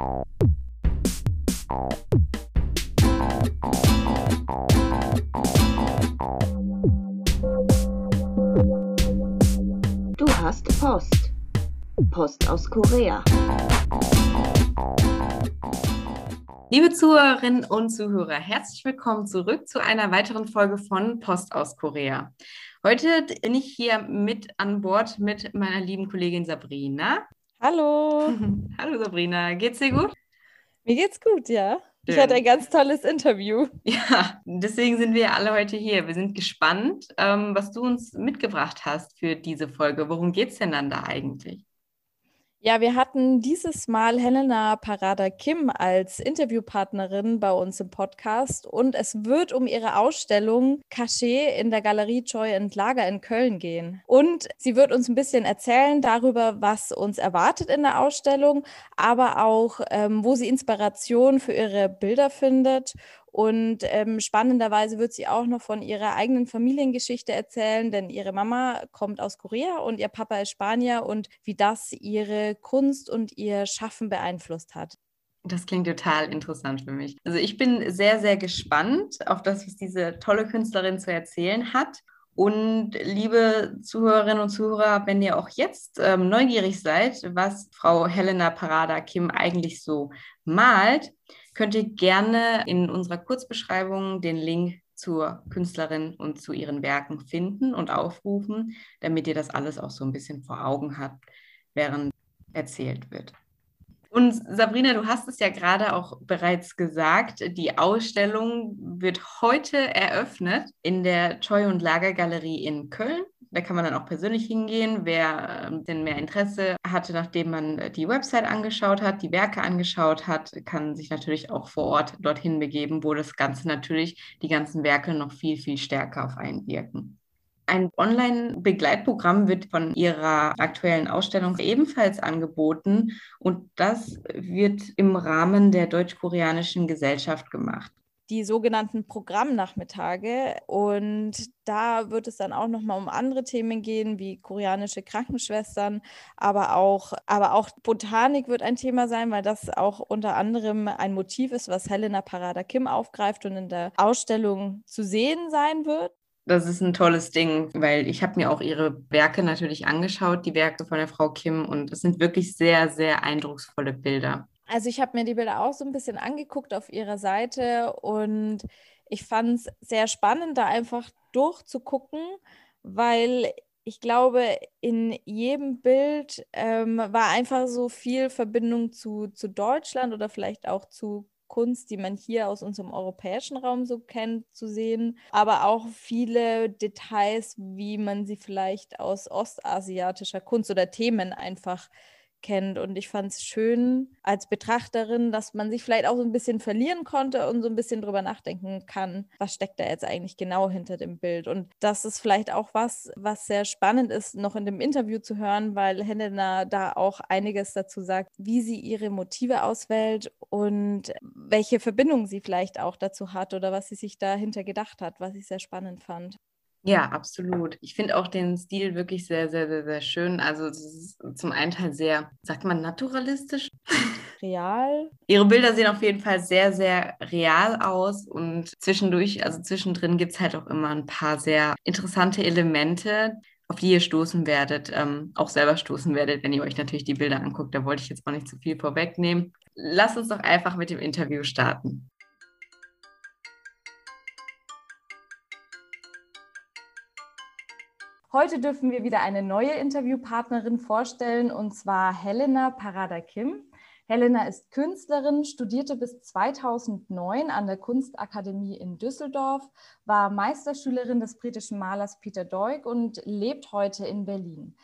Du hast Post. Post aus Korea. Liebe Zuhörerinnen und Zuhörer, herzlich willkommen zurück zu einer weiteren Folge von Post aus Korea. Heute bin ich hier mit an Bord mit meiner lieben Kollegin Sabrina. Hallo. Hallo Sabrina, geht's dir gut? Mir geht's gut, ja. Ich hatte ein ganz tolles Interview. Ja, deswegen sind wir alle heute hier. Wir sind gespannt, ähm, was du uns mitgebracht hast für diese Folge. Worum geht's denn dann da eigentlich? Ja, wir hatten dieses Mal Helena Parada Kim als Interviewpartnerin bei uns im Podcast und es wird um ihre Ausstellung Cachet in der Galerie Joy and Lager in Köln gehen. Und sie wird uns ein bisschen erzählen darüber, was uns erwartet in der Ausstellung, aber auch, ähm, wo sie Inspiration für ihre Bilder findet und ähm, spannenderweise wird sie auch noch von ihrer eigenen Familiengeschichte erzählen, denn ihre Mama kommt aus Korea und ihr Papa ist Spanier und wie das ihre Kunst und ihr Schaffen beeinflusst hat. Das klingt total interessant für mich. Also ich bin sehr, sehr gespannt auf das, was diese tolle Künstlerin zu erzählen hat. Und liebe Zuhörerinnen und Zuhörer, wenn ihr auch jetzt ähm, neugierig seid, was Frau Helena Parada Kim eigentlich so malt, könnt ihr gerne in unserer Kurzbeschreibung den Link zur Künstlerin und zu ihren Werken finden und aufrufen, damit ihr das alles auch so ein bisschen vor Augen habt, während erzählt wird. Und Sabrina, du hast es ja gerade auch bereits gesagt, die Ausstellung wird heute eröffnet in der Choi und Lager Galerie in Köln. Da kann man dann auch persönlich hingehen. Wer ähm, denn mehr Interesse hatte, nachdem man die Website angeschaut hat, die Werke angeschaut hat, kann sich natürlich auch vor Ort dorthin begeben, wo das Ganze natürlich, die ganzen Werke noch viel, viel stärker auf einen wirken. Ein Online-Begleitprogramm wird von Ihrer aktuellen Ausstellung ebenfalls angeboten und das wird im Rahmen der deutsch-koreanischen Gesellschaft gemacht die sogenannten Programmnachmittage. Und da wird es dann auch nochmal um andere Themen gehen, wie koreanische Krankenschwestern, aber auch, aber auch Botanik wird ein Thema sein, weil das auch unter anderem ein Motiv ist, was Helena Parada Kim aufgreift und in der Ausstellung zu sehen sein wird. Das ist ein tolles Ding, weil ich habe mir auch ihre Werke natürlich angeschaut, die Werke von der Frau Kim, und es sind wirklich sehr, sehr eindrucksvolle Bilder. Also ich habe mir die Bilder auch so ein bisschen angeguckt auf ihrer Seite und ich fand es sehr spannend, da einfach durchzugucken, weil ich glaube, in jedem Bild ähm, war einfach so viel Verbindung zu, zu Deutschland oder vielleicht auch zu Kunst, die man hier aus unserem europäischen Raum so kennt, zu sehen, aber auch viele Details, wie man sie vielleicht aus ostasiatischer Kunst oder Themen einfach kennt. Und ich fand es schön als Betrachterin, dass man sich vielleicht auch so ein bisschen verlieren konnte und so ein bisschen drüber nachdenken kann, was steckt da jetzt eigentlich genau hinter dem Bild. Und das ist vielleicht auch was, was sehr spannend ist, noch in dem Interview zu hören, weil Helena da auch einiges dazu sagt, wie sie ihre Motive auswählt und welche Verbindung sie vielleicht auch dazu hat oder was sie sich dahinter gedacht hat, was ich sehr spannend fand. Ja, absolut. Ich finde auch den Stil wirklich sehr, sehr, sehr, sehr schön. Also es ist zum einen Teil sehr, sagt man, naturalistisch. Real. Ihre Bilder sehen auf jeden Fall sehr, sehr real aus und zwischendurch, also zwischendrin gibt es halt auch immer ein paar sehr interessante Elemente, auf die ihr stoßen werdet, ähm, auch selber stoßen werdet, wenn ihr euch natürlich die Bilder anguckt. Da wollte ich jetzt auch nicht zu viel vorwegnehmen. Lasst uns doch einfach mit dem Interview starten. Heute dürfen wir wieder eine neue Interviewpartnerin vorstellen, und zwar Helena Parada Kim. Helena ist Künstlerin, studierte bis 2009 an der Kunstakademie in Düsseldorf, war Meisterschülerin des britischen Malers Peter Doig und lebt heute in Berlin.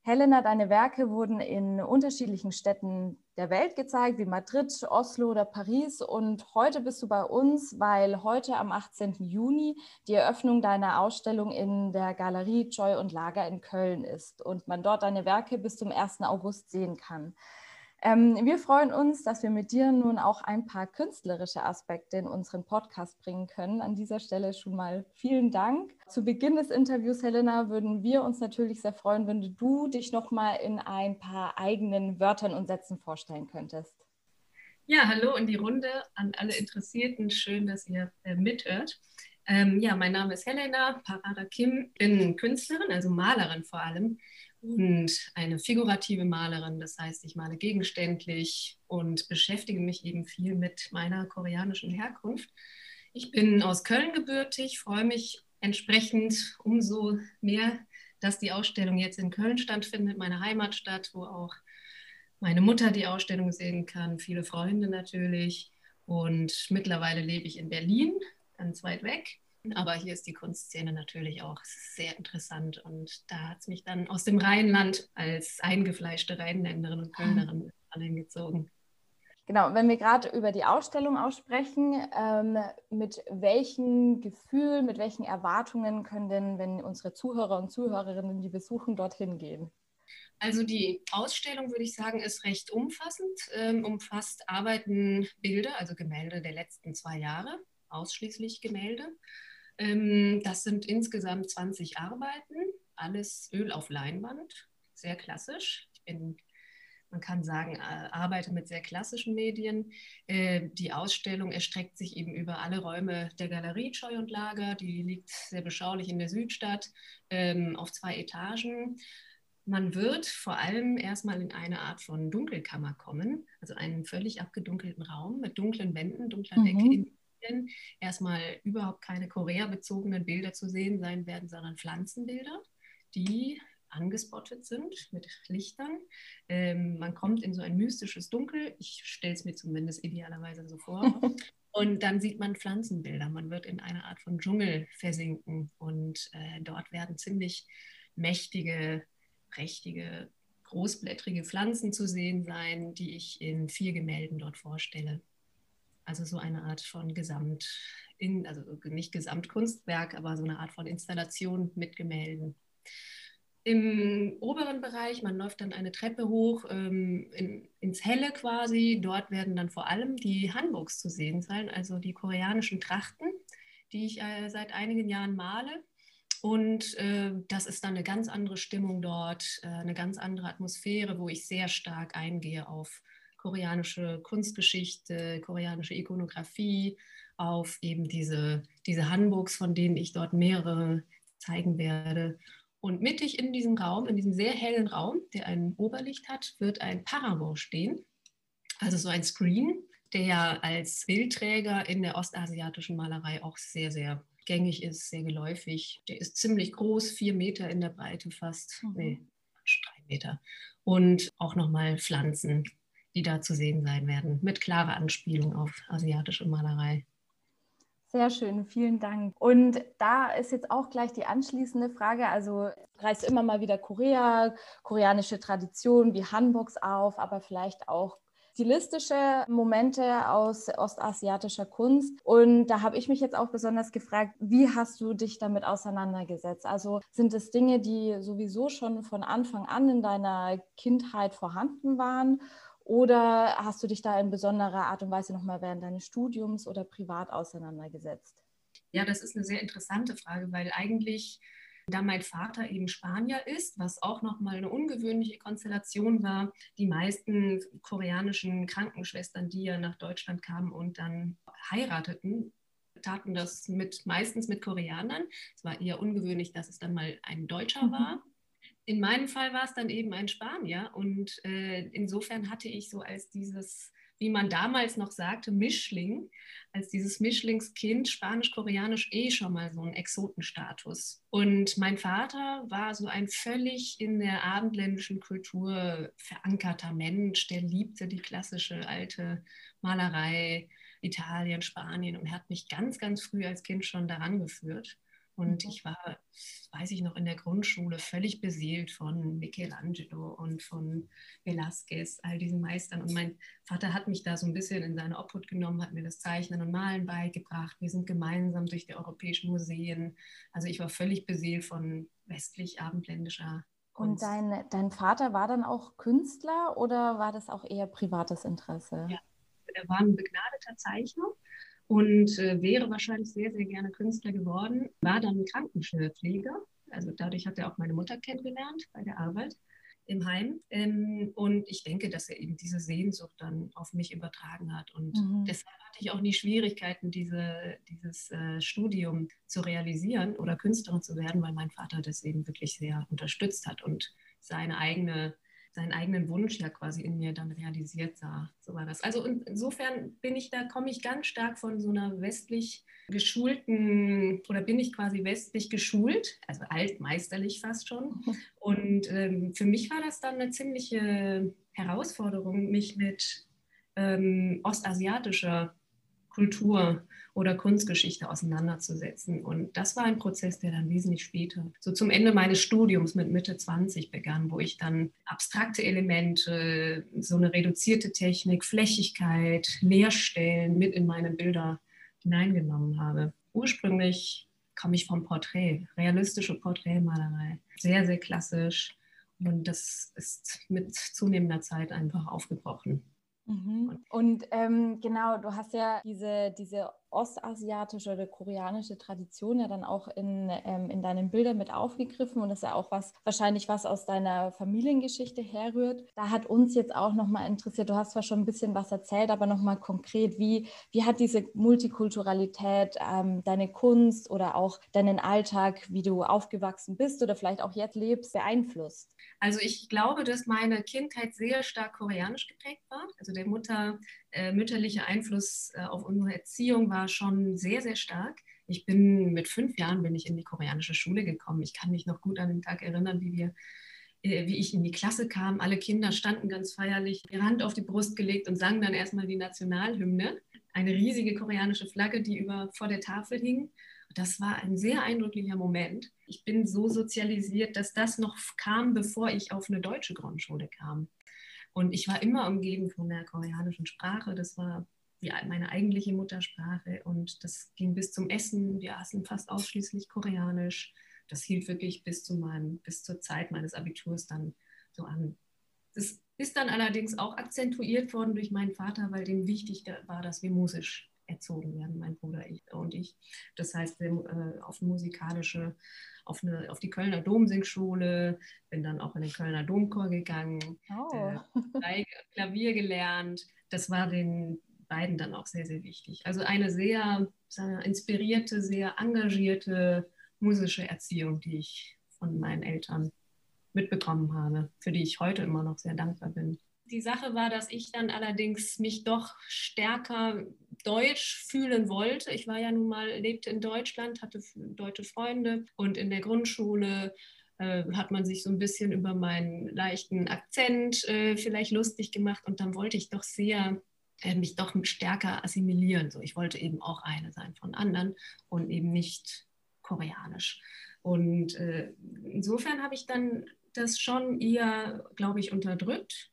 Helena, deine Werke wurden in unterschiedlichen Städten der Welt gezeigt, wie Madrid, Oslo oder Paris. Und heute bist du bei uns, weil heute am 18. Juni die Eröffnung deiner Ausstellung in der Galerie Joy und Lager in Köln ist und man dort deine Werke bis zum 1. August sehen kann. Ähm, wir freuen uns, dass wir mit dir nun auch ein paar künstlerische Aspekte in unseren Podcast bringen können. An dieser Stelle schon mal vielen Dank. Zu Beginn des Interviews, Helena, würden wir uns natürlich sehr freuen, wenn du dich noch mal in ein paar eigenen Wörtern und Sätzen vorstellen könntest. Ja, hallo in die Runde an alle Interessierten. Schön, dass ihr äh, mithört. Ähm, ja, mein Name ist Helena Parada Kim, bin Künstlerin, also Malerin vor allem und eine figurative Malerin. Das heißt, ich male gegenständlich und beschäftige mich eben viel mit meiner koreanischen Herkunft. Ich bin aus Köln gebürtig, freue mich entsprechend umso mehr, dass die Ausstellung jetzt in Köln stattfindet, meine Heimatstadt, wo auch meine Mutter die Ausstellung sehen kann, viele Freunde natürlich. Und mittlerweile lebe ich in Berlin, ganz weit weg. Aber hier ist die Kunstszene natürlich auch sehr interessant und da hat es mich dann aus dem Rheinland als eingefleischte Rheinländerin und Kölnerin angezogen. Genau, wenn wir gerade über die Ausstellung aussprechen, ähm, mit welchen Gefühlen, mit welchen Erwartungen können denn, wenn unsere Zuhörer und Zuhörerinnen die besuchen, dorthin gehen? Also die Ausstellung, würde ich sagen, ist recht umfassend, ähm, umfasst Arbeiten, Bilder, also Gemälde der letzten zwei Jahre, ausschließlich Gemälde. Ähm, das sind insgesamt 20 Arbeiten, alles Öl auf Leinwand, sehr klassisch. Ich bin, man kann sagen, arbeite mit sehr klassischen Medien. Äh, die Ausstellung erstreckt sich eben über alle Räume der Galerie Scheu und Lager. Die liegt sehr beschaulich in der Südstadt ähm, auf zwei Etagen. Man wird vor allem erstmal in eine Art von Dunkelkammer kommen, also einen völlig abgedunkelten Raum mit dunklen Wänden, dunkler mhm. Decke in Medien erstmal überhaupt keine Korea-bezogenen Bilder zu sehen sein werden, sondern Pflanzenbilder, die angespottet sind mit Lichtern. Ähm, man kommt in so ein mystisches Dunkel. Ich stelle es mir zumindest idealerweise so vor. Und dann sieht man Pflanzenbilder. Man wird in eine Art von Dschungel versinken. Und äh, dort werden ziemlich mächtige, prächtige, großblättrige Pflanzen zu sehen sein, die ich in vier Gemälden dort vorstelle. Also so eine Art von Gesamt, in, also nicht Gesamtkunstwerk, aber so eine Art von Installation mit Gemälden. Im oberen Bereich, man läuft dann eine Treppe hoch ähm, in, ins Helle quasi. Dort werden dann vor allem die Hanboks zu sehen sein, also die koreanischen Trachten, die ich äh, seit einigen Jahren male. Und äh, das ist dann eine ganz andere Stimmung dort, äh, eine ganz andere Atmosphäre, wo ich sehr stark eingehe auf koreanische Kunstgeschichte, koreanische Ikonografie, auf eben diese, diese Hanboks, von denen ich dort mehrere zeigen werde. Und mittig in diesem Raum, in diesem sehr hellen Raum, der ein Oberlicht hat, wird ein Paravent stehen, also so ein Screen, der ja als Bildträger in der ostasiatischen Malerei auch sehr, sehr gängig ist, sehr geläufig. Der ist ziemlich groß, vier Meter in der Breite fast, mhm. nee, drei Meter. Und auch nochmal Pflanzen die da zu sehen sein werden, mit klarer Anspielung auf asiatische Malerei. Sehr schön, vielen Dank. Und da ist jetzt auch gleich die anschließende Frage. Also reißt immer mal wieder Korea, koreanische Tradition wie Hanboks auf, aber vielleicht auch stilistische Momente aus ostasiatischer Kunst. Und da habe ich mich jetzt auch besonders gefragt, wie hast du dich damit auseinandergesetzt? Also sind es Dinge, die sowieso schon von Anfang an in deiner Kindheit vorhanden waren? Oder hast du dich da in besonderer Art und Weise nochmal während deines Studiums oder privat auseinandergesetzt? Ja, das ist eine sehr interessante Frage, weil eigentlich, da mein Vater eben Spanier ist, was auch nochmal eine ungewöhnliche Konstellation war, die meisten koreanischen Krankenschwestern, die ja nach Deutschland kamen und dann heirateten, taten das mit, meistens mit Koreanern. Es war eher ungewöhnlich, dass es dann mal ein Deutscher mhm. war in meinem Fall war es dann eben ein Spanier und äh, insofern hatte ich so als dieses, wie man damals noch sagte, Mischling, als dieses Mischlingskind spanisch-koreanisch eh schon mal so einen Exotenstatus. Und mein Vater war so ein völlig in der abendländischen Kultur verankerter Mensch, der liebte die klassische alte Malerei, Italien, Spanien und hat mich ganz, ganz früh als Kind schon daran geführt. Und mhm. ich war, weiß ich noch, in der Grundschule völlig beseelt von Michelangelo und von Velázquez, all diesen Meistern. Und mein Vater hat mich da so ein bisschen in seine Obhut genommen, hat mir das Zeichnen und Malen beigebracht. Wir sind gemeinsam durch die europäischen Museen. Also ich war völlig beseelt von westlich-abendländischer Kunst. Und dein, dein Vater war dann auch Künstler oder war das auch eher privates Interesse? Ja, er war ein begnadeter Zeichner und äh, wäre wahrscheinlich sehr, sehr gerne Künstler geworden, war dann Krankenpfleger. Also dadurch hat er auch meine Mutter kennengelernt bei der Arbeit. im Heim. Ähm, und ich denke, dass er eben diese Sehnsucht dann auf mich übertragen hat. Und mhm. deshalb hatte ich auch nie Schwierigkeiten, diese, dieses äh, Studium zu realisieren oder Künstlerin zu werden, weil mein Vater das eben wirklich sehr unterstützt hat und seine eigene seinen eigenen Wunsch ja quasi in mir dann realisiert sah. So war das. Also insofern bin ich da, komme ich ganz stark von so einer westlich geschulten oder bin ich quasi westlich geschult, also altmeisterlich fast schon. Und ähm, für mich war das dann eine ziemliche Herausforderung, mich mit ähm, ostasiatischer Kultur oder Kunstgeschichte auseinanderzusetzen. Und das war ein Prozess, der dann wesentlich später, so zum Ende meines Studiums mit Mitte 20 begann, wo ich dann abstrakte Elemente, so eine reduzierte Technik, Flächigkeit, Leerstellen mit in meine Bilder hineingenommen habe. Ursprünglich komme ich vom Porträt, realistische Porträtmalerei, sehr, sehr klassisch. Und das ist mit zunehmender Zeit einfach aufgebrochen. Mhm. Und ähm, genau, du hast ja diese, diese ostasiatische oder koreanische Tradition ja dann auch in, ähm, in deinen Bildern mit aufgegriffen und das ist ja auch was, wahrscheinlich was aus deiner Familiengeschichte herrührt. Da hat uns jetzt auch nochmal interessiert, du hast zwar schon ein bisschen was erzählt, aber nochmal konkret, wie, wie hat diese Multikulturalität ähm, deine Kunst oder auch deinen Alltag, wie du aufgewachsen bist oder vielleicht auch jetzt lebst, beeinflusst? Also ich glaube, dass meine Kindheit sehr stark koreanisch geprägt war. Also der Mutter, äh, mütterliche Einfluss äh, auf unsere Erziehung war schon sehr, sehr stark. Ich bin mit fünf Jahren bin ich in die koreanische Schule gekommen. Ich kann mich noch gut an den Tag erinnern, wie wir äh, wie ich in die Klasse kam. Alle Kinder standen ganz feierlich, die Hand auf die Brust gelegt und sangen dann erstmal die Nationalhymne. Eine riesige koreanische Flagge, die über, vor der Tafel hing das war ein sehr eindrücklicher Moment. Ich bin so sozialisiert, dass das noch kam, bevor ich auf eine deutsche Grundschule kam. Und ich war immer umgeben von der koreanischen Sprache. Das war meine eigentliche Muttersprache. Und das ging bis zum Essen. Wir aßen fast ausschließlich koreanisch. Das hielt wirklich bis, zu meinem, bis zur Zeit meines Abiturs dann so an. Das ist dann allerdings auch akzentuiert worden durch meinen Vater, weil dem wichtig war, dass wir musisch erzogen werden, mein Bruder und ich. Das heißt, wir, äh, auf musikalische, auf, eine, auf die Kölner Domsingschule, bin dann auch in den Kölner Domchor gegangen, oh. äh, Klavier gelernt. Das war den beiden dann auch sehr, sehr wichtig. Also eine sehr wir, inspirierte, sehr engagierte musische Erziehung, die ich von meinen Eltern mitbekommen habe, für die ich heute immer noch sehr dankbar bin. Die Sache war, dass ich dann allerdings mich doch stärker deutsch fühlen wollte. Ich war ja nun mal, lebte in Deutschland, hatte deutsche Freunde und in der Grundschule äh, hat man sich so ein bisschen über meinen leichten Akzent äh, vielleicht lustig gemacht und dann wollte ich doch sehr äh, mich doch stärker assimilieren. So, ich wollte eben auch eine sein von anderen und eben nicht koreanisch. Und äh, insofern habe ich dann das schon eher, glaube ich, unterdrückt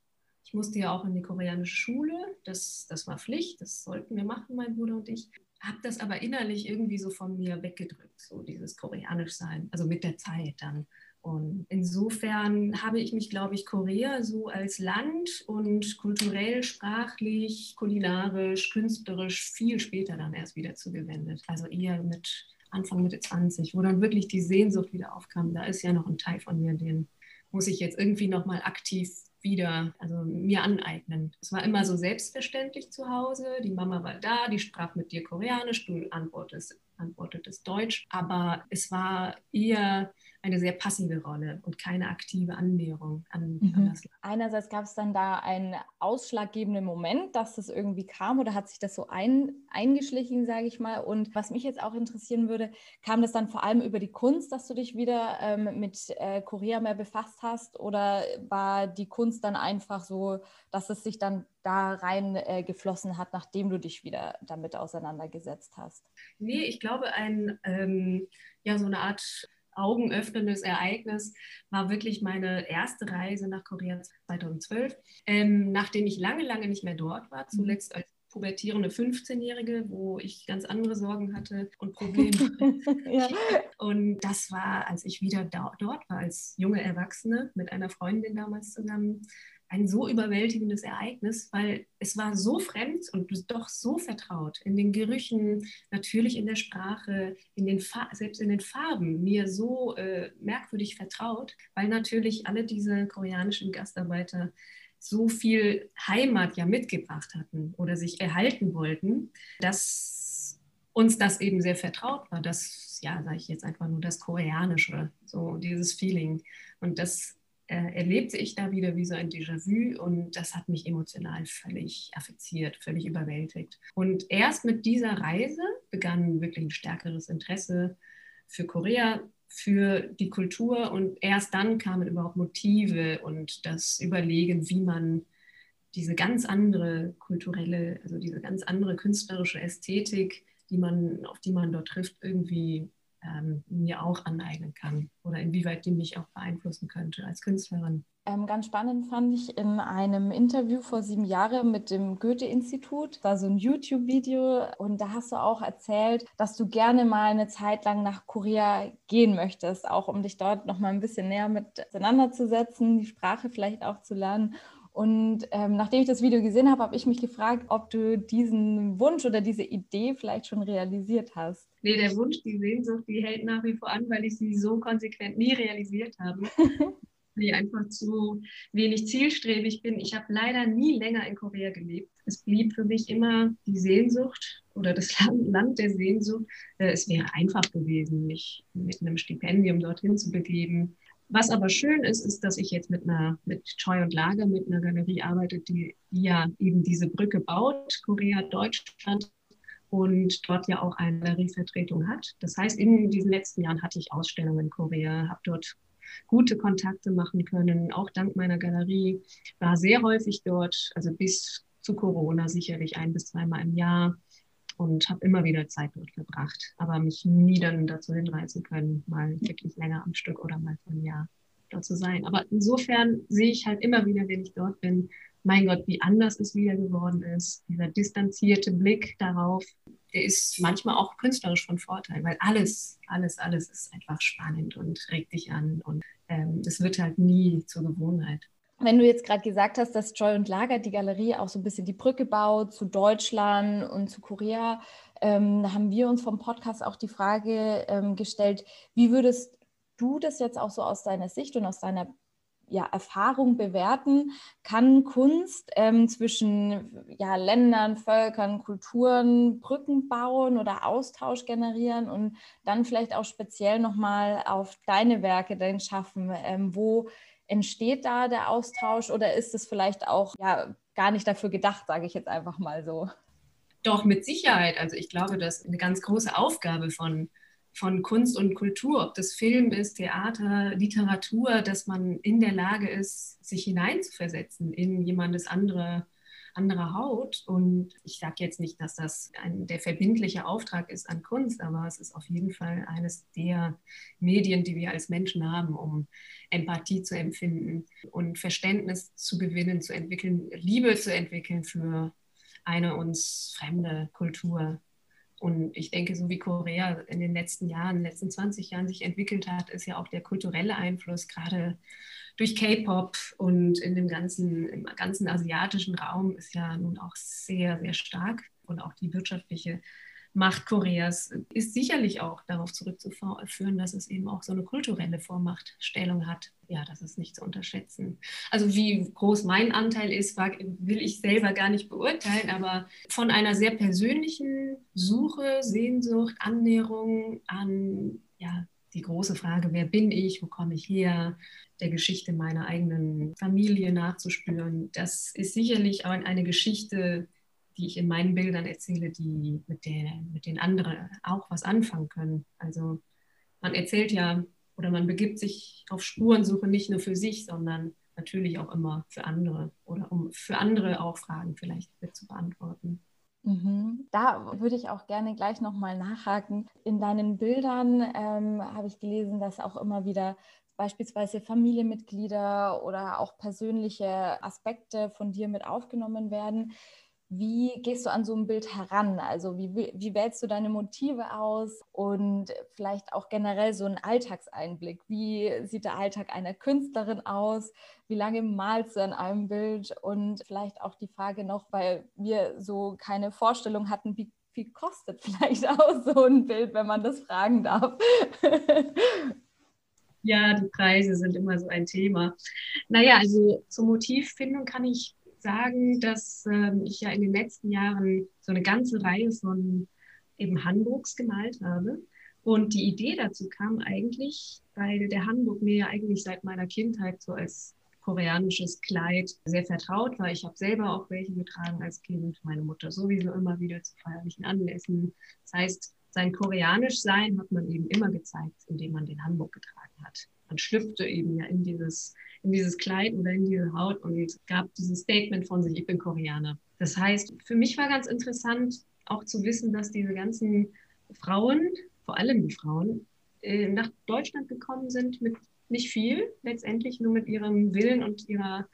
ich musste ja auch in die koreanische Schule, das, das war Pflicht, das sollten wir machen, mein Bruder und ich. Habe das aber innerlich irgendwie so von mir weggedrückt, so dieses koreanisch sein, also mit der Zeit dann. Und insofern habe ich mich, glaube ich, Korea so als Land und kulturell, sprachlich, kulinarisch, künstlerisch viel später dann erst wieder zugewendet. Also eher mit Anfang Mitte 20, wo dann wirklich die Sehnsucht wieder aufkam. Da ist ja noch ein Teil von mir, den muss ich jetzt irgendwie nochmal aktiv wieder, also mir aneignen. Es war immer so selbstverständlich zu Hause. Die Mama war da, die sprach mit dir Koreanisch, du antwortest, antwortetest Deutsch. Aber es war eher eine sehr passive Rolle und keine aktive Annäherung an, mhm. an das Land. Einerseits gab es dann da einen ausschlaggebenden Moment, dass das irgendwie kam oder hat sich das so ein, eingeschlichen, sage ich mal. Und was mich jetzt auch interessieren würde, kam das dann vor allem über die Kunst, dass du dich wieder ähm, mit äh, Korea mehr befasst hast oder war die Kunst dann einfach so, dass es sich dann da rein äh, geflossen hat, nachdem du dich wieder damit auseinandergesetzt hast? Nee, ich glaube, ein, ähm, ja, so eine Art augenöffnendes Ereignis war wirklich meine erste Reise nach Korea 2012, ähm, nachdem ich lange, lange nicht mehr dort war, mhm. zuletzt als pubertierende 15-Jährige, wo ich ganz andere Sorgen hatte und Probleme. ja. Und das war, als ich wieder da, dort war, als junge Erwachsene mit einer Freundin damals zusammen, ein so überwältigendes Ereignis, weil es war so fremd und doch so vertraut. In den Gerüchen, natürlich in der Sprache, in den selbst in den Farben, mir so äh, merkwürdig vertraut, weil natürlich alle diese koreanischen Gastarbeiter so viel Heimat ja mitgebracht hatten oder sich erhalten wollten, dass uns das eben sehr vertraut war. Das, ja, sage ich jetzt einfach nur das Koreanische, so dieses Feeling. Und das äh, erlebte ich da wieder wie so ein Déjà-vu und das hat mich emotional völlig affiziert, völlig überwältigt. Und erst mit dieser Reise begann wirklich ein stärkeres Interesse für Korea, für die Kultur und erst dann kamen überhaupt Motive und das Überlegen, wie man diese ganz andere kulturelle, also diese ganz andere künstlerische Ästhetik, die man, auf die man dort trifft, irgendwie ähm, mir auch aneignen kann oder inwieweit die mich auch beeinflussen könnte als Künstlerin. Ähm, ganz spannend fand ich in einem Interview vor sieben Jahren mit dem Goethe-Institut, da so ein YouTube-Video und da hast du auch erzählt, dass du gerne mal eine Zeit lang nach Korea gehen möchtest, auch um dich dort noch mal ein bisschen näher mit auseinanderzusetzen, die Sprache vielleicht auch zu lernen. Und ähm, nachdem ich das Video gesehen habe, habe ich mich gefragt, ob du diesen Wunsch oder diese Idee vielleicht schon realisiert hast. Nee, der Wunsch, die Sehnsucht, die hält nach wie vor an, weil ich sie so konsequent nie realisiert habe. weil ich einfach zu wenig zielstrebig bin. Ich habe leider nie länger in Korea gelebt. Es blieb für mich immer die Sehnsucht oder das Land der Sehnsucht. Äh, es wäre einfach gewesen, mich mit einem Stipendium dorthin zu begeben was aber schön ist, ist, dass ich jetzt mit einer, mit Choi und Lager, mit einer Galerie arbeite, die, ja eben diese Brücke baut, Korea, Deutschland, und dort ja auch eine Galerievertretung hat. Das heißt, in diesen letzten Jahren hatte ich Ausstellungen in Korea, habe dort gute Kontakte machen können, auch dank meiner Galerie, war sehr häufig dort, also bis zu Corona sicherlich ein bis zweimal im Jahr und habe immer wieder Zeit dort verbracht, aber mich nie dann dazu hinreißen können, mal wirklich länger am Stück oder mal für ein Jahr dort zu sein. Aber insofern sehe ich halt immer wieder, wenn ich dort bin, mein Gott, wie anders es wieder geworden ist. Dieser distanzierte Blick darauf, der ist manchmal auch künstlerisch von Vorteil, weil alles, alles, alles ist einfach spannend und regt dich an und ähm, es wird halt nie zur Gewohnheit. Wenn du jetzt gerade gesagt hast, dass Joy und Lager die Galerie auch so ein bisschen die Brücke baut zu Deutschland und zu Korea, ähm, haben wir uns vom Podcast auch die Frage ähm, gestellt, wie würdest du das jetzt auch so aus deiner Sicht und aus deiner ja, Erfahrung bewerten? Kann Kunst ähm, zwischen ja, Ländern, Völkern, Kulturen Brücken bauen oder Austausch generieren und dann vielleicht auch speziell nochmal auf deine Werke dann schaffen? Ähm, wo entsteht da der Austausch oder ist es vielleicht auch ja, gar nicht dafür gedacht, sage ich jetzt einfach mal so? Doch, mit Sicherheit. Also ich glaube, das ist eine ganz große Aufgabe von, von Kunst und Kultur, ob das Film ist, Theater, Literatur, dass man in der Lage ist, sich hineinzuversetzen in jemandes andere anderer Haut. Und ich sage jetzt nicht, dass das ein, der verbindliche Auftrag ist an Kunst, aber es ist auf jeden Fall eines der Medien, die wir als Menschen haben, um Empathie zu empfinden und Verständnis zu gewinnen, zu entwickeln, Liebe zu entwickeln für eine uns fremde Kultur. Und ich denke, so wie Korea in den letzten Jahren, in den letzten 20 Jahren sich entwickelt hat, ist ja auch der kulturelle Einfluss gerade durch K-Pop und in dem ganzen, im ganzen asiatischen Raum ist ja nun auch sehr, sehr stark und auch die wirtschaftliche Macht Koreas ist sicherlich auch darauf zurückzuführen, dass es eben auch so eine kulturelle Vormachtstellung hat. Ja, das ist nicht zu unterschätzen. Also wie groß mein Anteil ist, will ich selber gar nicht beurteilen, aber von einer sehr persönlichen Suche, Sehnsucht, Annäherung an ja, die große Frage, wer bin ich, wo komme ich her, der Geschichte meiner eigenen Familie nachzuspüren. Das ist sicherlich auch eine Geschichte, die ich in meinen Bildern erzähle, die mit, der, mit den anderen auch was anfangen können. Also man erzählt ja oder man begibt sich auf Spurensuche nicht nur für sich, sondern natürlich auch immer für andere oder um für andere auch Fragen vielleicht mit zu beantworten. Mhm. Da würde ich auch gerne gleich nochmal nachhaken. In deinen Bildern ähm, habe ich gelesen, dass auch immer wieder beispielsweise Familienmitglieder oder auch persönliche Aspekte von dir mit aufgenommen werden. Wie gehst du an so ein Bild heran? Also wie, wie wählst du deine Motive aus und vielleicht auch generell so einen Alltagseinblick? Wie sieht der Alltag einer Künstlerin aus? Wie lange malst du an einem Bild? Und vielleicht auch die Frage noch, weil wir so keine Vorstellung hatten, wie viel kostet vielleicht auch so ein Bild, wenn man das fragen darf? Ja, die Preise sind immer so ein Thema. Naja, also zur Motivfindung kann ich sagen, dass ähm, ich ja in den letzten Jahren so eine ganze Reihe von eben Handbooks gemalt habe. Und die Idee dazu kam eigentlich, weil der Hanbok mir ja eigentlich seit meiner Kindheit so als koreanisches Kleid sehr vertraut war. Ich habe selber auch welche getragen als Kind, meine Mutter sowieso immer wieder zu feierlichen Anlässen. Das heißt, sein koreanisch Sein hat man eben immer gezeigt, indem man den Hanbok getragen hat. Man schlüpfte eben ja in dieses in dieses Kleid oder in diese Haut und gab dieses Statement von sich, ich bin Koreaner. Das heißt, für mich war ganz interessant auch zu wissen, dass diese ganzen Frauen, vor allem die Frauen, äh, nach Deutschland gekommen sind mit nicht viel, letztendlich nur mit ihrem Willen und ihrer,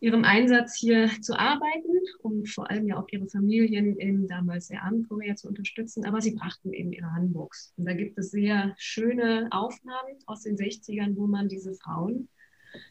ihrem Einsatz hier zu arbeiten und vor allem ja auch ihre Familien in damals sehr armen Korea zu unterstützen. Aber sie brachten eben ihre Handbooks. Und da gibt es sehr schöne Aufnahmen aus den 60ern, wo man diese Frauen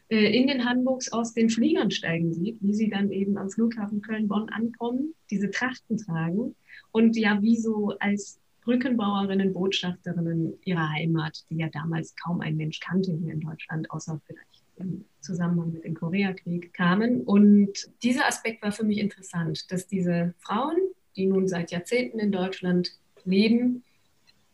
in den Handbooks aus den Fliegern steigen sieht, wie sie dann eben am Flughafen Köln-Bonn ankommen, diese Trachten tragen und ja, wie so als Brückenbauerinnen, Botschafterinnen ihrer Heimat, die ja damals kaum ein Mensch kannte hier in Deutschland, außer vielleicht im Zusammenhang mit dem Koreakrieg, kamen. Und dieser Aspekt war für mich interessant, dass diese Frauen, die nun seit Jahrzehnten in Deutschland leben,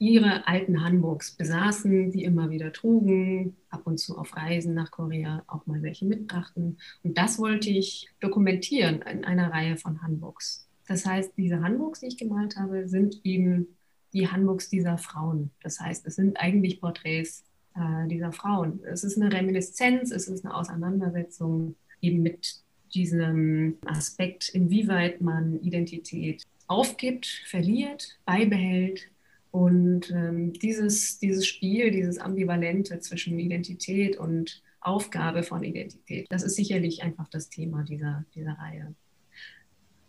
ihre alten Hanboks besaßen, die immer wieder trugen, ab und zu auf Reisen nach Korea auch mal welche mitbrachten. Und das wollte ich dokumentieren in einer Reihe von Hanboks. Das heißt, diese Hanboks, die ich gemalt habe, sind eben die Hanboks dieser Frauen. Das heißt, es sind eigentlich Porträts äh, dieser Frauen. Es ist eine Reminiszenz, es ist eine Auseinandersetzung eben mit diesem Aspekt, inwieweit man Identität aufgibt, verliert, beibehält und ähm, dieses, dieses Spiel, dieses Ambivalente zwischen Identität und Aufgabe von Identität, das ist sicherlich einfach das Thema dieser, dieser Reihe.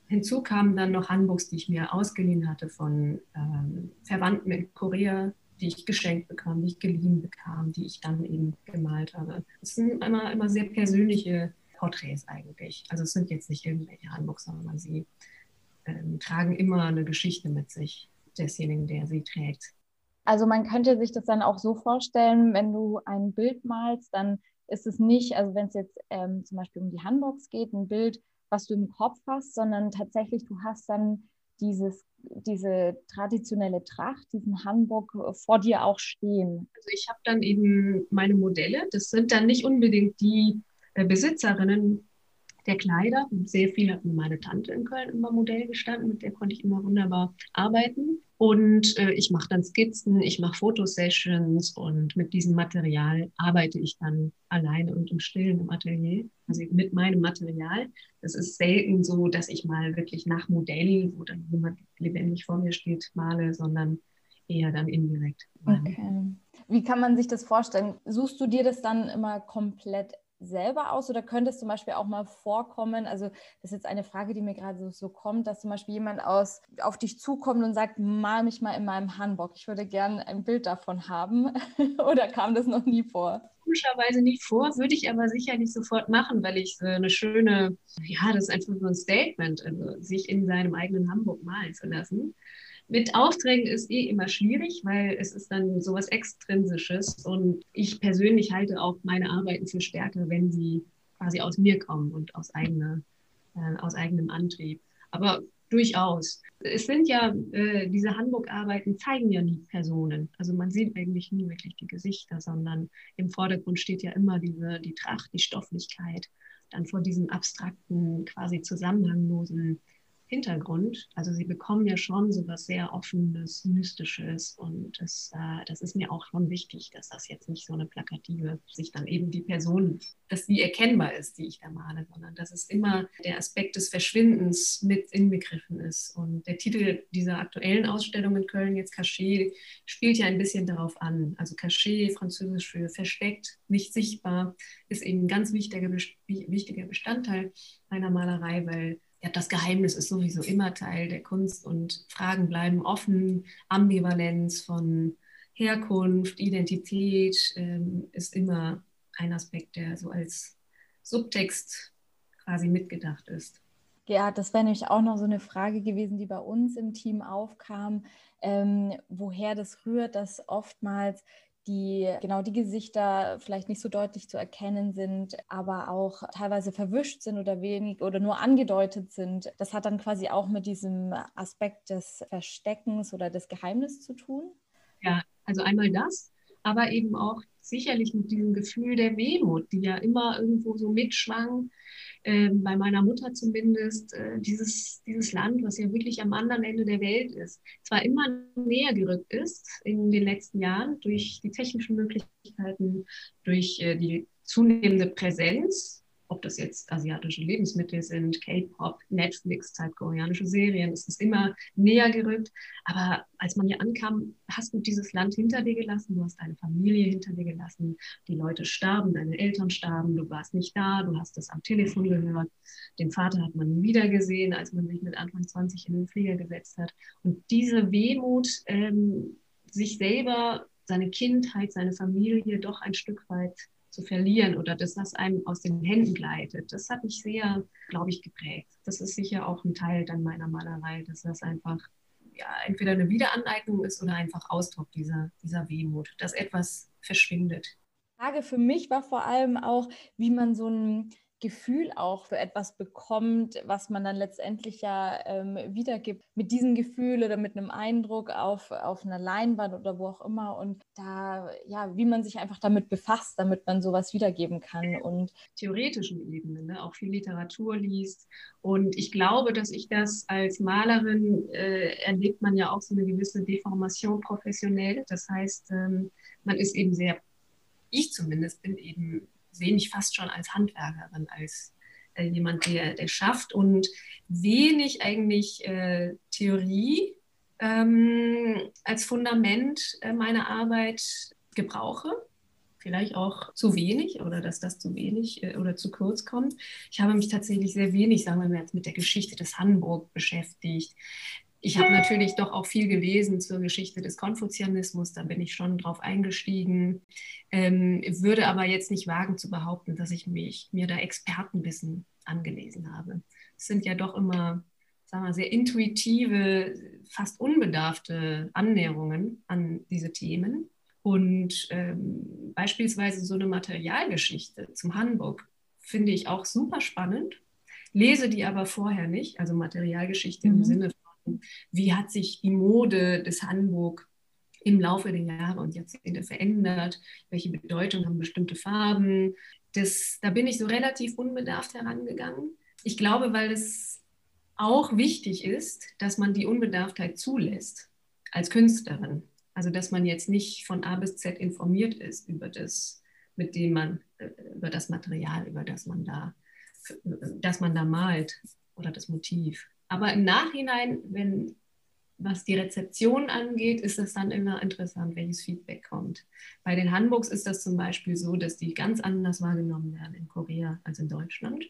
Hinzu kamen dann noch Handbooks, die ich mir ausgeliehen hatte von ähm, Verwandten in Korea, die ich geschenkt bekam, die ich geliehen bekam, die ich dann eben gemalt habe. Es sind immer, immer sehr persönliche Porträts eigentlich. Also es sind jetzt nicht irgendwelche Handbooks, sondern sie ähm, tragen immer eine Geschichte mit sich desjenigen, der sie trägt. Also man könnte sich das dann auch so vorstellen, wenn du ein Bild malst, dann ist es nicht, also wenn es jetzt ähm, zum Beispiel um die Handbox geht, ein Bild, was du im Kopf hast, sondern tatsächlich du hast dann dieses, diese traditionelle Tracht, diesen Hanbok äh, vor dir auch stehen. Also ich habe dann eben meine Modelle, das sind dann nicht unbedingt die äh, Besitzerinnen der Kleider. Sehr viel hat meine Tante in Köln immer Modell gestanden, mit der konnte ich immer wunderbar arbeiten. Und äh, ich mache dann Skizzen, ich mache Fotosessions und mit diesem Material arbeite ich dann alleine und im Stillen im Atelier, also mit meinem Material. Es ist selten so, dass ich mal wirklich nach Modell, wo dann jemand lebendig vor mir steht, male, sondern eher dann indirekt. Okay. Wie kann man sich das vorstellen? Suchst du dir das dann immer komplett selber aus oder könnte es zum Beispiel auch mal vorkommen, also das ist jetzt eine Frage, die mir gerade so, so, kommt, dass zum Beispiel jemand aus, auf dich zukommt und sagt, mal mich mal in meinem Hanbok, ich würde gerne ein Bild davon haben oder kam das noch nie vor? Komischerweise nicht vor, würde ich aber sicherlich sofort machen, weil ich so eine schöne, ja, das ist einfach so ein Statement, also sich in seinem eigenen Hamburg malen zu lassen. Mit Aufträgen ist eh immer schwierig, weil es ist dann sowas Extrinsisches und ich persönlich halte auch meine Arbeiten für stärker, wenn sie quasi aus mir kommen und aus, eigener, äh, aus eigenem Antrieb. Aber durchaus. Es sind ja, äh, diese Handbucharbeiten zeigen ja nie Personen. Also man sieht eigentlich nie wirklich die Gesichter, sondern im Vordergrund steht ja immer diese, die Tracht, die Stofflichkeit, dann vor diesem abstrakten, quasi zusammenhanglosen Hintergrund. Also sie bekommen ja schon so was sehr Offenes, Mystisches und das, äh, das ist mir auch schon wichtig, dass das jetzt nicht so eine plakative, sich dann eben die Person, dass die erkennbar ist, die ich da male, sondern dass es immer der Aspekt des Verschwindens mit inbegriffen ist. Und der Titel dieser aktuellen Ausstellung in Köln, jetzt Cachet, spielt ja ein bisschen darauf an. Also Cachet, französisch für versteckt, nicht sichtbar, ist eben ein ganz wichtiger, wichtiger Bestandteil meiner Malerei, weil ja, das Geheimnis ist sowieso immer Teil der Kunst und Fragen bleiben offen. Ambivalenz von Herkunft, Identität ähm, ist immer ein Aspekt, der so als Subtext quasi mitgedacht ist. Ja, das wäre nämlich auch noch so eine Frage gewesen, die bei uns im Team aufkam, ähm, woher das rührt, dass oftmals die genau die Gesichter vielleicht nicht so deutlich zu erkennen sind, aber auch teilweise verwischt sind oder wenig oder nur angedeutet sind. Das hat dann quasi auch mit diesem Aspekt des Versteckens oder des Geheimnisses zu tun. Ja, also einmal das, aber eben auch sicherlich mit diesem Gefühl der Wehmut, die ja immer irgendwo so mitschwang, äh, bei meiner Mutter zumindest, äh, dieses, dieses Land, was ja wirklich am anderen Ende der Welt ist, zwar immer näher gerückt ist in den letzten Jahren durch die technischen Möglichkeiten, durch äh, die zunehmende Präsenz ob das jetzt asiatische Lebensmittel sind, K-Pop, Netflix, koreanische Serien, es ist immer näher gerückt. Aber als man hier ankam, hast du dieses Land hinter dir gelassen, du hast deine Familie hinter dir gelassen, die Leute starben, deine Eltern starben, du warst nicht da, du hast es am Telefon gehört. Den Vater hat man nie wieder gesehen, als man sich mit Anfang 20 in den Flieger gesetzt hat. Und diese Wehmut, ähm, sich selber, seine Kindheit, seine Familie doch ein Stück weit zu verlieren oder dass das einem aus den Händen gleitet. Das hat mich sehr, glaube ich, geprägt. Das ist sicher auch ein Teil dann meiner Malerei, dass das einfach ja, entweder eine Wiederaneignung ist oder einfach Ausdruck dieser, dieser Wehmut, dass etwas verschwindet. Frage für mich war vor allem auch, wie man so ein Gefühl auch für etwas bekommt, was man dann letztendlich ja ähm, wiedergibt, mit diesem Gefühl oder mit einem Eindruck auf, auf einer Leinwand oder wo auch immer. Und da, ja, wie man sich einfach damit befasst, damit man sowas wiedergeben kann. Und theoretischen Ebene, ne? auch viel Literatur liest. Und ich glaube, dass ich das als Malerin äh, erlebt man ja auch so eine gewisse Deformation professionell. Das heißt, ähm, man ist eben sehr, ich zumindest bin eben sehe mich fast schon als Handwerkerin, als äh, jemand, der, der schafft und wenig eigentlich äh, Theorie ähm, als Fundament äh, meiner Arbeit gebrauche. Vielleicht auch zu wenig oder dass das zu wenig äh, oder zu kurz kommt. Ich habe mich tatsächlich sehr wenig, sagen wir mal, mit der Geschichte des Hamburg beschäftigt. Ich habe natürlich doch auch viel gelesen zur Geschichte des Konfuzianismus, da bin ich schon drauf eingestiegen, ähm, würde aber jetzt nicht wagen zu behaupten, dass ich mich, mir da Expertenwissen angelesen habe. Es sind ja doch immer sagen wir, sehr intuitive, fast unbedarfte Annäherungen an diese Themen. Und ähm, beispielsweise so eine Materialgeschichte zum Hamburg finde ich auch super spannend, lese die aber vorher nicht, also Materialgeschichte mhm. im Sinne wie hat sich die Mode des Hanbok im Laufe der Jahre und Jahrzehnte verändert? Welche Bedeutung haben bestimmte Farben? Das, da bin ich so relativ unbedarft herangegangen. Ich glaube, weil es auch wichtig ist, dass man die Unbedarftheit zulässt als Künstlerin. Also dass man jetzt nicht von A bis Z informiert ist über das, mit dem man, äh, über das Material, über das man da, das man da malt oder das Motiv. Aber im Nachhinein, wenn was die Rezeption angeht, ist es dann immer interessant, welches Feedback kommt. Bei den Handbooks ist das zum Beispiel so, dass die ganz anders wahrgenommen werden in Korea als in Deutschland.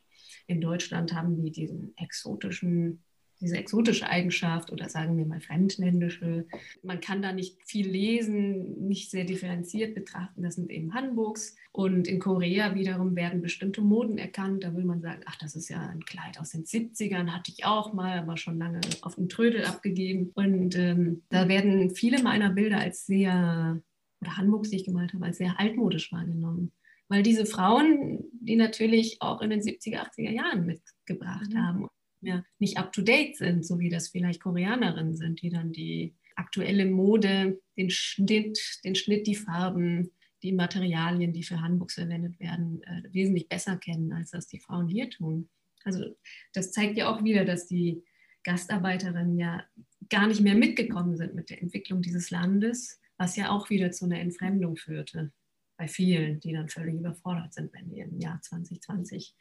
In Deutschland haben die diesen exotischen diese exotische Eigenschaft oder sagen wir mal fremdländische. Man kann da nicht viel lesen, nicht sehr differenziert betrachten. Das sind eben Hanboks. Und in Korea wiederum werden bestimmte Moden erkannt. Da will man sagen, ach, das ist ja ein Kleid aus den 70ern, hatte ich auch mal, aber schon lange auf den Trödel abgegeben. Und ähm, da werden viele meiner Bilder als sehr, oder Hanboks, die ich gemalt habe, als sehr altmodisch wahrgenommen weil diese Frauen, die natürlich auch in den 70er, 80er Jahren mitgebracht mhm. haben mehr nicht up-to-date sind, so wie das vielleicht Koreanerinnen sind, die dann die aktuelle Mode, den Schnitt, den Schnitt, die Farben, die Materialien, die für Handbooks verwendet werden, äh, wesentlich besser kennen, als das die Frauen hier tun. Also das zeigt ja auch wieder, dass die Gastarbeiterinnen ja gar nicht mehr mitgekommen sind mit der Entwicklung dieses Landes, was ja auch wieder zu einer Entfremdung führte bei vielen, die dann völlig überfordert sind, wenn die im Jahr 2020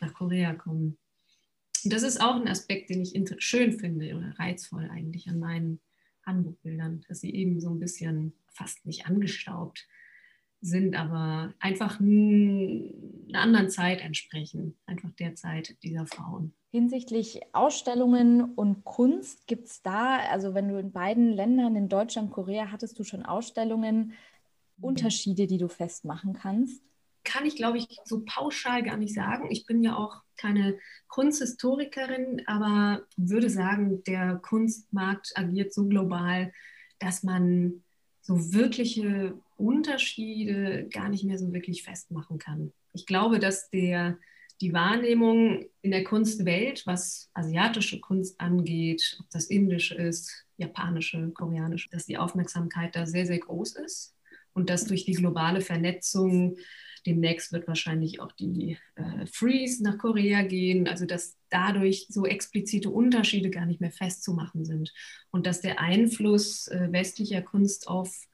nach Korea kommen. Und das ist auch ein Aspekt, den ich schön finde oder reizvoll eigentlich an meinen Handbuchbildern, dass sie eben so ein bisschen fast nicht angestaubt, sind, aber einfach einer anderen Zeit entsprechen, einfach der Zeit dieser Frauen. Hinsichtlich Ausstellungen und Kunst gibt es da, also wenn du in beiden Ländern, in Deutschland, Korea, hattest du schon Ausstellungen, Unterschiede, die du festmachen kannst? Kann ich, glaube ich, so pauschal gar nicht sagen. Ich bin ja auch keine Kunsthistorikerin, aber würde sagen, der Kunstmarkt agiert so global, dass man so wirkliche Unterschiede gar nicht mehr so wirklich festmachen kann. Ich glaube, dass der, die Wahrnehmung in der Kunstwelt, was asiatische Kunst angeht, ob das indische ist, japanische, koreanische, dass die Aufmerksamkeit da sehr, sehr groß ist und dass durch die globale Vernetzung demnächst wird wahrscheinlich auch die äh, Freeze nach Korea gehen, also dass dadurch so explizite Unterschiede gar nicht mehr festzumachen sind. Und dass der Einfluss äh, westlicher Kunst auf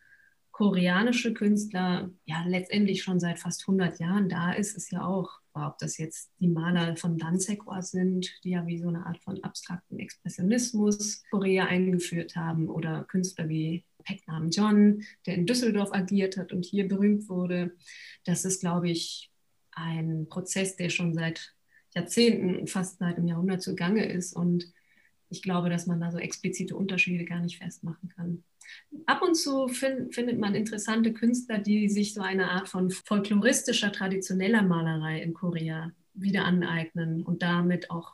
koreanische Künstler ja letztendlich schon seit fast 100 Jahren da ist, ist ja auch, ob das jetzt die Maler von Dansekwa sind, die ja wie so eine Art von abstrakten Expressionismus Korea eingeführt haben oder Künstler wie Pecknam John, der in Düsseldorf agiert hat und hier berühmt wurde. Das ist, glaube ich, ein Prozess, der schon seit Jahrzehnten, fast seit einem Jahrhundert zugange ist. Und ich glaube, dass man da so explizite Unterschiede gar nicht festmachen kann. Ab und zu find, findet man interessante Künstler, die sich so eine Art von folkloristischer, traditioneller Malerei in Korea wieder aneignen und damit auch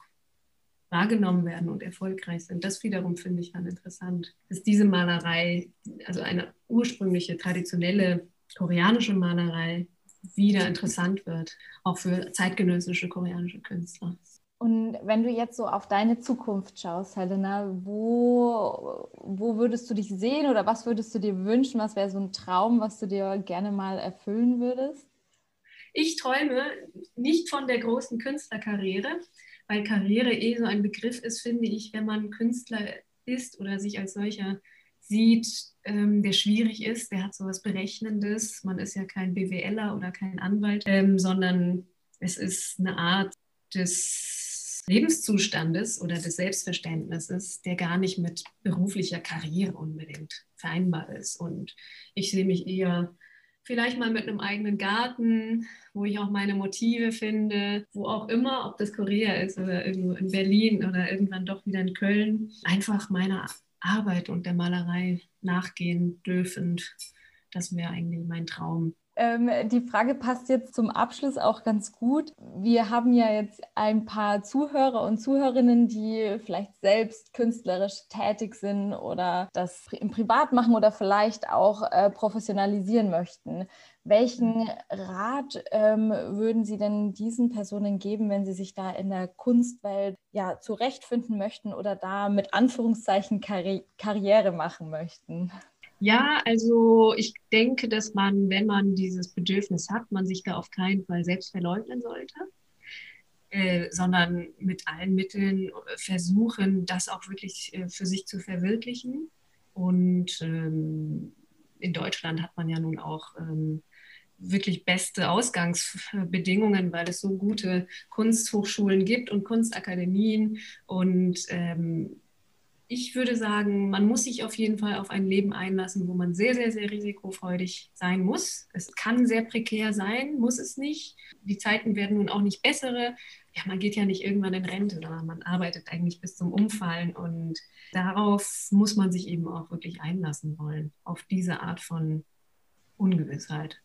wahrgenommen werden und erfolgreich sind. Das wiederum finde ich dann interessant, dass diese Malerei, also eine ursprüngliche, traditionelle koreanische Malerei, wieder interessant wird, auch für zeitgenössische koreanische Künstler. Und wenn du jetzt so auf deine Zukunft schaust, Helena, wo, wo würdest du dich sehen oder was würdest du dir wünschen? Was wäre so ein Traum, was du dir gerne mal erfüllen würdest? Ich träume nicht von der großen Künstlerkarriere, weil Karriere eh so ein Begriff ist, finde ich, wenn man Künstler ist oder sich als solcher sieht, ähm, der schwierig ist, der hat so was Berechnendes. Man ist ja kein BWLer oder kein Anwalt, ähm, sondern es ist eine Art des Lebenszustandes oder des Selbstverständnisses, der gar nicht mit beruflicher Karriere unbedingt vereinbar ist. Und ich sehe mich eher vielleicht mal mit einem eigenen Garten, wo ich auch meine Motive finde, wo auch immer, ob das Korea ist oder irgendwo in Berlin oder irgendwann doch wieder in Köln, einfach meiner Arbeit und der Malerei nachgehen dürfend. Das wäre eigentlich mein Traum. Ähm, die Frage passt jetzt zum Abschluss auch ganz gut. Wir haben ja jetzt ein paar Zuhörer und Zuhörerinnen, die vielleicht selbst künstlerisch tätig sind oder das im Privat machen oder vielleicht auch äh, professionalisieren möchten. Welchen Rat ähm, würden Sie denn diesen Personen geben, wenn sie sich da in der Kunstwelt ja zurechtfinden möchten oder da mit Anführungszeichen Karri Karriere machen möchten? Ja, also ich denke, dass man, wenn man dieses Bedürfnis hat, man sich da auf keinen Fall selbst verleugnen sollte, äh, sondern mit allen Mitteln versuchen, das auch wirklich äh, für sich zu verwirklichen. Und ähm, in Deutschland hat man ja nun auch ähm, wirklich beste Ausgangsbedingungen, weil es so gute Kunsthochschulen gibt und Kunstakademien und ähm, ich würde sagen, man muss sich auf jeden Fall auf ein Leben einlassen, wo man sehr, sehr, sehr risikofreudig sein muss. Es kann sehr prekär sein, muss es nicht. Die Zeiten werden nun auch nicht bessere. Ja, man geht ja nicht irgendwann in Rente, sondern man arbeitet eigentlich bis zum Umfallen. Und darauf muss man sich eben auch wirklich einlassen wollen, auf diese Art von Ungewissheit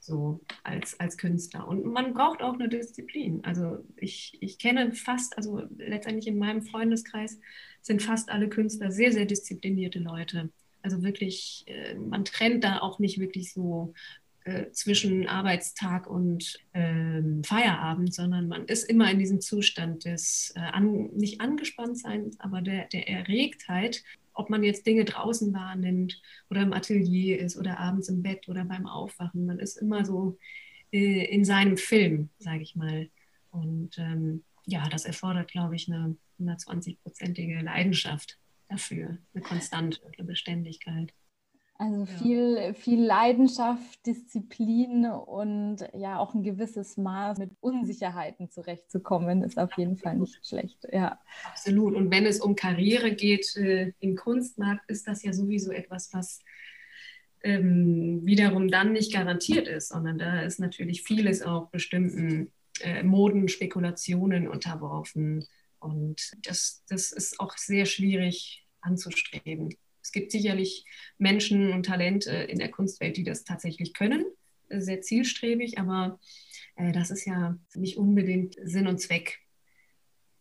so als, als Künstler. Und man braucht auch eine Disziplin. Also ich, ich kenne fast, also letztendlich in meinem Freundeskreis sind fast alle Künstler sehr, sehr disziplinierte Leute. Also wirklich, äh, man trennt da auch nicht wirklich so äh, zwischen Arbeitstag und ähm, Feierabend, sondern man ist immer in diesem Zustand des äh, an, nicht angespannt sein, aber der, der Erregtheit ob man jetzt Dinge draußen wahrnimmt oder im Atelier ist oder abends im Bett oder beim Aufwachen. Man ist immer so äh, in seinem Film, sage ich mal. Und ähm, ja, das erfordert, glaube ich, eine 120-prozentige Leidenschaft dafür, eine Konstante, Beständigkeit. Also viel, viel Leidenschaft, Disziplin und ja auch ein gewisses Maß mit Unsicherheiten zurechtzukommen, ist auf jeden Fall nicht schlecht. Ja. Absolut. Und wenn es um Karriere geht äh, im Kunstmarkt, ist das ja sowieso etwas, was ähm, wiederum dann nicht garantiert ist, sondern da ist natürlich vieles auch bestimmten äh, Modenspekulationen unterworfen. Und das, das ist auch sehr schwierig anzustreben. Es gibt sicherlich Menschen und Talente in der Kunstwelt, die das tatsächlich können, sehr zielstrebig, aber äh, das ist ja nicht unbedingt Sinn und Zweck,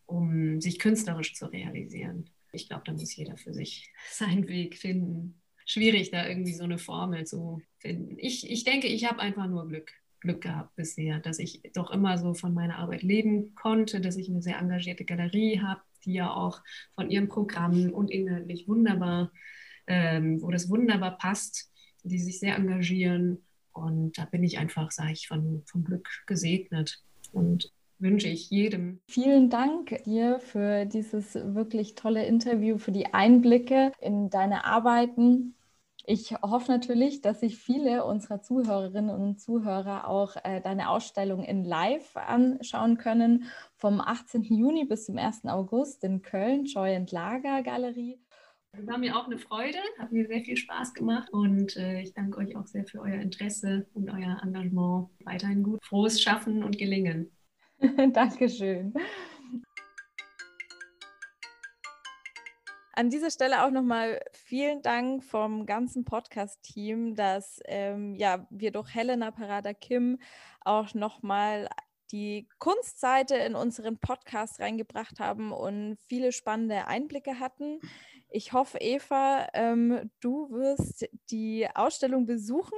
um sich künstlerisch zu realisieren. Ich glaube, da muss jeder für sich seinen Weg finden. Schwierig, da irgendwie so eine Formel zu finden. Ich, ich denke, ich habe einfach nur Glück. Glück gehabt bisher, dass ich doch immer so von meiner Arbeit leben konnte, dass ich eine sehr engagierte Galerie habe, die ja auch von ihrem Programm und inhaltlich wunderbar, ähm, wo das wunderbar passt, die sich sehr engagieren. Und da bin ich einfach, sage ich, von, vom Glück gesegnet und wünsche ich jedem. Vielen Dank dir für dieses wirklich tolle Interview, für die Einblicke in deine Arbeiten. Ich hoffe natürlich, dass sich viele unserer Zuhörerinnen und Zuhörer auch äh, deine Ausstellung in Live anschauen können. Vom 18. Juni bis zum 1. August in Köln, Joy and Lager Galerie. War mir auch eine Freude, hat mir sehr viel Spaß gemacht und äh, ich danke euch auch sehr für euer Interesse und euer Engagement. Weiterhin gut, frohes Schaffen und Gelingen. Dankeschön. An dieser Stelle auch nochmal vielen Dank vom ganzen Podcast-Team, dass ähm, ja, wir durch Helena Parada Kim auch nochmal die Kunstseite in unseren Podcast reingebracht haben und viele spannende Einblicke hatten. Ich hoffe, Eva, ähm, du wirst die Ausstellung besuchen.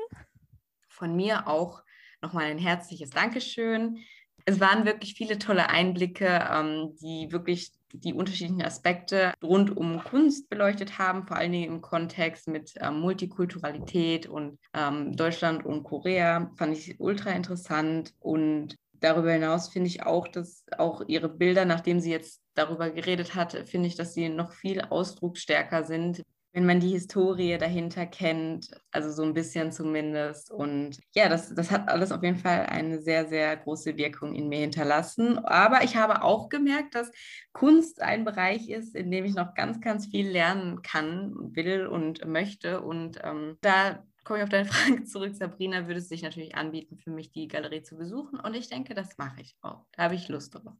Von mir auch nochmal ein herzliches Dankeschön. Es waren wirklich viele tolle Einblicke, ähm, die wirklich die unterschiedlichen Aspekte rund um Kunst beleuchtet haben, vor allen Dingen im Kontext mit ähm, Multikulturalität und ähm, Deutschland und Korea. Fand ich ultra interessant und darüber hinaus finde ich auch, dass auch ihre Bilder, nachdem sie jetzt darüber geredet hat, finde ich, dass sie noch viel ausdrucksstärker sind wenn man die Historie dahinter kennt, also so ein bisschen zumindest. Und ja, das, das hat alles auf jeden Fall eine sehr, sehr große Wirkung in mir hinterlassen. Aber ich habe auch gemerkt, dass Kunst ein Bereich ist, in dem ich noch ganz, ganz viel lernen kann, will und möchte. Und ähm, da komme ich auf deine Frage zurück, Sabrina, würde es sich natürlich anbieten, für mich die Galerie zu besuchen. Und ich denke, das mache ich auch. Da habe ich Lust drauf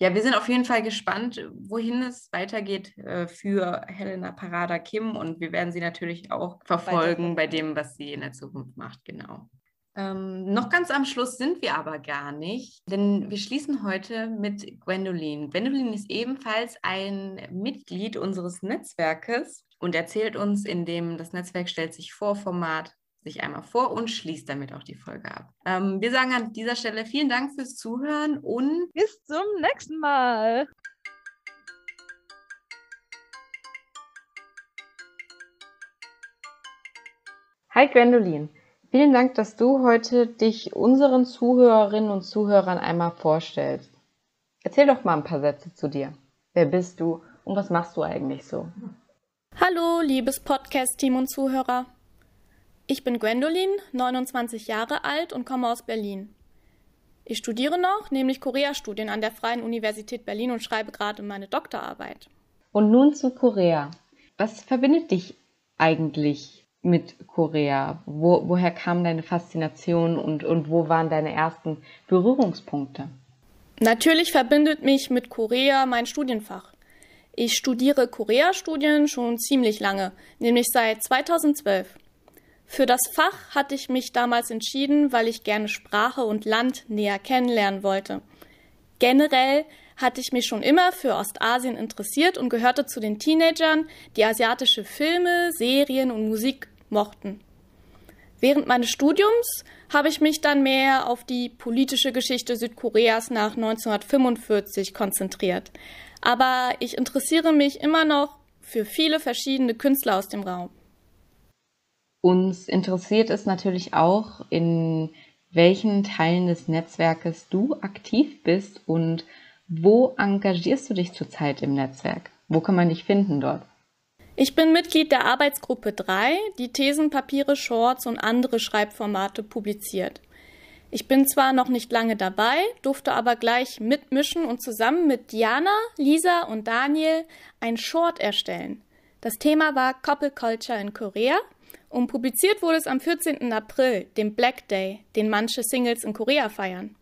ja, wir sind auf jeden Fall gespannt, wohin es weitergeht äh, für Helena Parada Kim und wir werden sie natürlich auch verfolgen bei dem, was sie in der Zukunft macht, genau. Ähm, noch ganz am Schluss sind wir aber gar nicht, denn wir schließen heute mit Gwendolyn. Gwendolyn ist ebenfalls ein Mitglied unseres Netzwerkes und erzählt uns in dem Das Netzwerk stellt sich vor Format sich einmal vor und schließt damit auch die Folge ab. Ähm, wir sagen an dieser Stelle vielen Dank fürs Zuhören und bis zum nächsten Mal. Hi Gwendolin, vielen Dank, dass du heute dich unseren Zuhörerinnen und Zuhörern einmal vorstellst. Erzähl doch mal ein paar Sätze zu dir. Wer bist du und was machst du eigentlich so? Hallo, liebes Podcast-Team und Zuhörer. Ich bin Gwendolin, 29 Jahre alt und komme aus Berlin. Ich studiere noch, nämlich Korea-Studien an der Freien Universität Berlin und schreibe gerade meine Doktorarbeit. Und nun zu Korea. Was verbindet dich eigentlich mit Korea? Wo, woher kam deine Faszination und, und wo waren deine ersten Berührungspunkte? Natürlich verbindet mich mit Korea mein Studienfach. Ich studiere Korea-Studien schon ziemlich lange, nämlich seit 2012. Für das Fach hatte ich mich damals entschieden, weil ich gerne Sprache und Land näher kennenlernen wollte. Generell hatte ich mich schon immer für Ostasien interessiert und gehörte zu den Teenagern, die asiatische Filme, Serien und Musik mochten. Während meines Studiums habe ich mich dann mehr auf die politische Geschichte Südkoreas nach 1945 konzentriert. Aber ich interessiere mich immer noch für viele verschiedene Künstler aus dem Raum. Uns interessiert es natürlich auch, in welchen Teilen des Netzwerkes du aktiv bist und wo engagierst du dich zurzeit im Netzwerk? Wo kann man dich finden dort? Ich bin Mitglied der Arbeitsgruppe 3, die Thesen, Papiere, Shorts und andere Schreibformate publiziert. Ich bin zwar noch nicht lange dabei, durfte aber gleich mitmischen und zusammen mit Diana, Lisa und Daniel ein Short erstellen. Das Thema war Couple Culture in Korea und publiziert wurde es am 14. April, dem Black Day, den manche Singles in Korea feiern.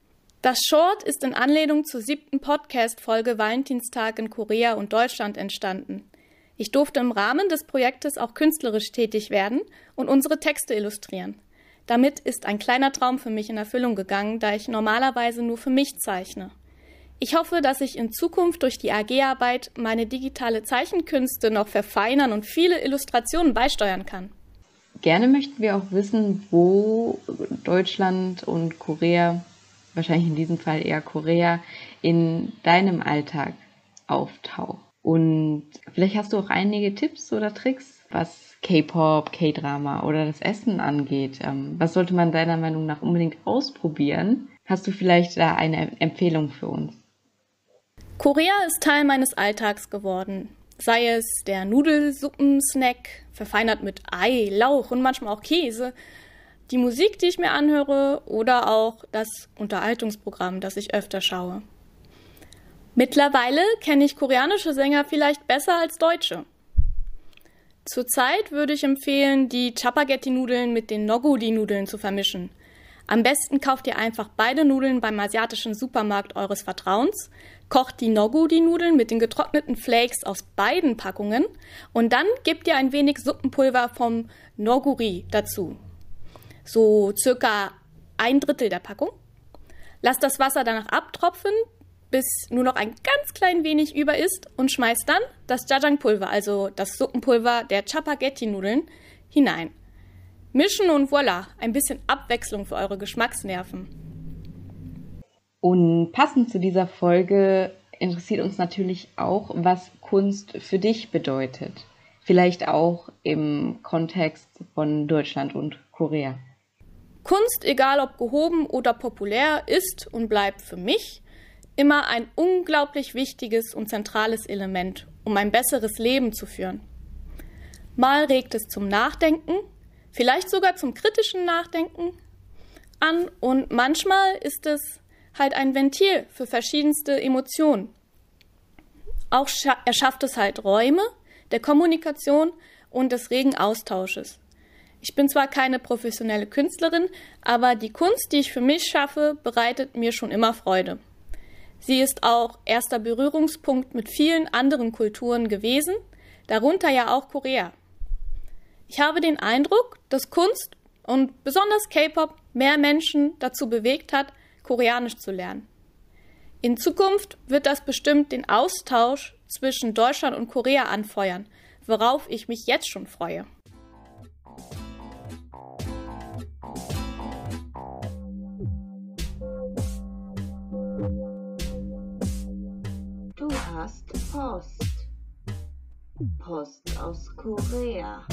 Das Short ist in Anlehnung zur siebten Podcast-Folge Valentinstag in Korea und Deutschland entstanden. Ich durfte im Rahmen des Projektes auch künstlerisch tätig werden und unsere Texte illustrieren. Damit ist ein kleiner Traum für mich in Erfüllung gegangen, da ich normalerweise nur für mich zeichne. Ich hoffe, dass ich in Zukunft durch die AG-Arbeit meine digitale Zeichenkünste noch verfeinern und viele Illustrationen beisteuern kann. Gerne möchten wir auch wissen, wo Deutschland und Korea, wahrscheinlich in diesem Fall eher Korea, in deinem Alltag auftaucht. Und vielleicht hast du auch einige Tipps oder Tricks, was K-Pop, K-Drama oder das Essen angeht. Ähm, was sollte man deiner Meinung nach unbedingt ausprobieren? Hast du vielleicht da eine Empfehlung für uns? Korea ist Teil meines Alltags geworden. Sei es der Nudelsuppensnack, verfeinert mit Ei, Lauch und manchmal auch Käse, die Musik, die ich mir anhöre oder auch das Unterhaltungsprogramm, das ich öfter schaue. Mittlerweile kenne ich koreanische Sänger vielleicht besser als deutsche. Zurzeit würde ich empfehlen, die Chapagetti-Nudeln mit den Noguri-Nudeln zu vermischen – am besten kauft ihr einfach beide Nudeln beim asiatischen Supermarkt eures Vertrauens, kocht die Noguri-Nudeln mit den getrockneten Flakes aus beiden Packungen und dann gebt ihr ein wenig Suppenpulver vom Noguri dazu. So circa ein Drittel der Packung. Lasst das Wasser danach abtropfen, bis nur noch ein ganz klein wenig über ist und schmeißt dann das Jajangpulver, also das Suppenpulver der Chapagetti-Nudeln, hinein. Mischen und voilà, ein bisschen Abwechslung für eure Geschmacksnerven. Und passend zu dieser Folge interessiert uns natürlich auch, was Kunst für dich bedeutet. Vielleicht auch im Kontext von Deutschland und Korea. Kunst, egal ob gehoben oder populär, ist und bleibt für mich immer ein unglaublich wichtiges und zentrales Element, um ein besseres Leben zu führen. Mal regt es zum Nachdenken, vielleicht sogar zum kritischen Nachdenken an und manchmal ist es halt ein Ventil für verschiedenste Emotionen. Auch erschafft es halt Räume der Kommunikation und des regen Austausches. Ich bin zwar keine professionelle Künstlerin, aber die Kunst, die ich für mich schaffe, bereitet mir schon immer Freude. Sie ist auch erster Berührungspunkt mit vielen anderen Kulturen gewesen, darunter ja auch Korea. Ich habe den Eindruck, dass Kunst und besonders K-Pop mehr Menschen dazu bewegt hat, Koreanisch zu lernen. In Zukunft wird das bestimmt den Austausch zwischen Deutschland und Korea anfeuern, worauf ich mich jetzt schon freue. Hast Post. Post aus Korea.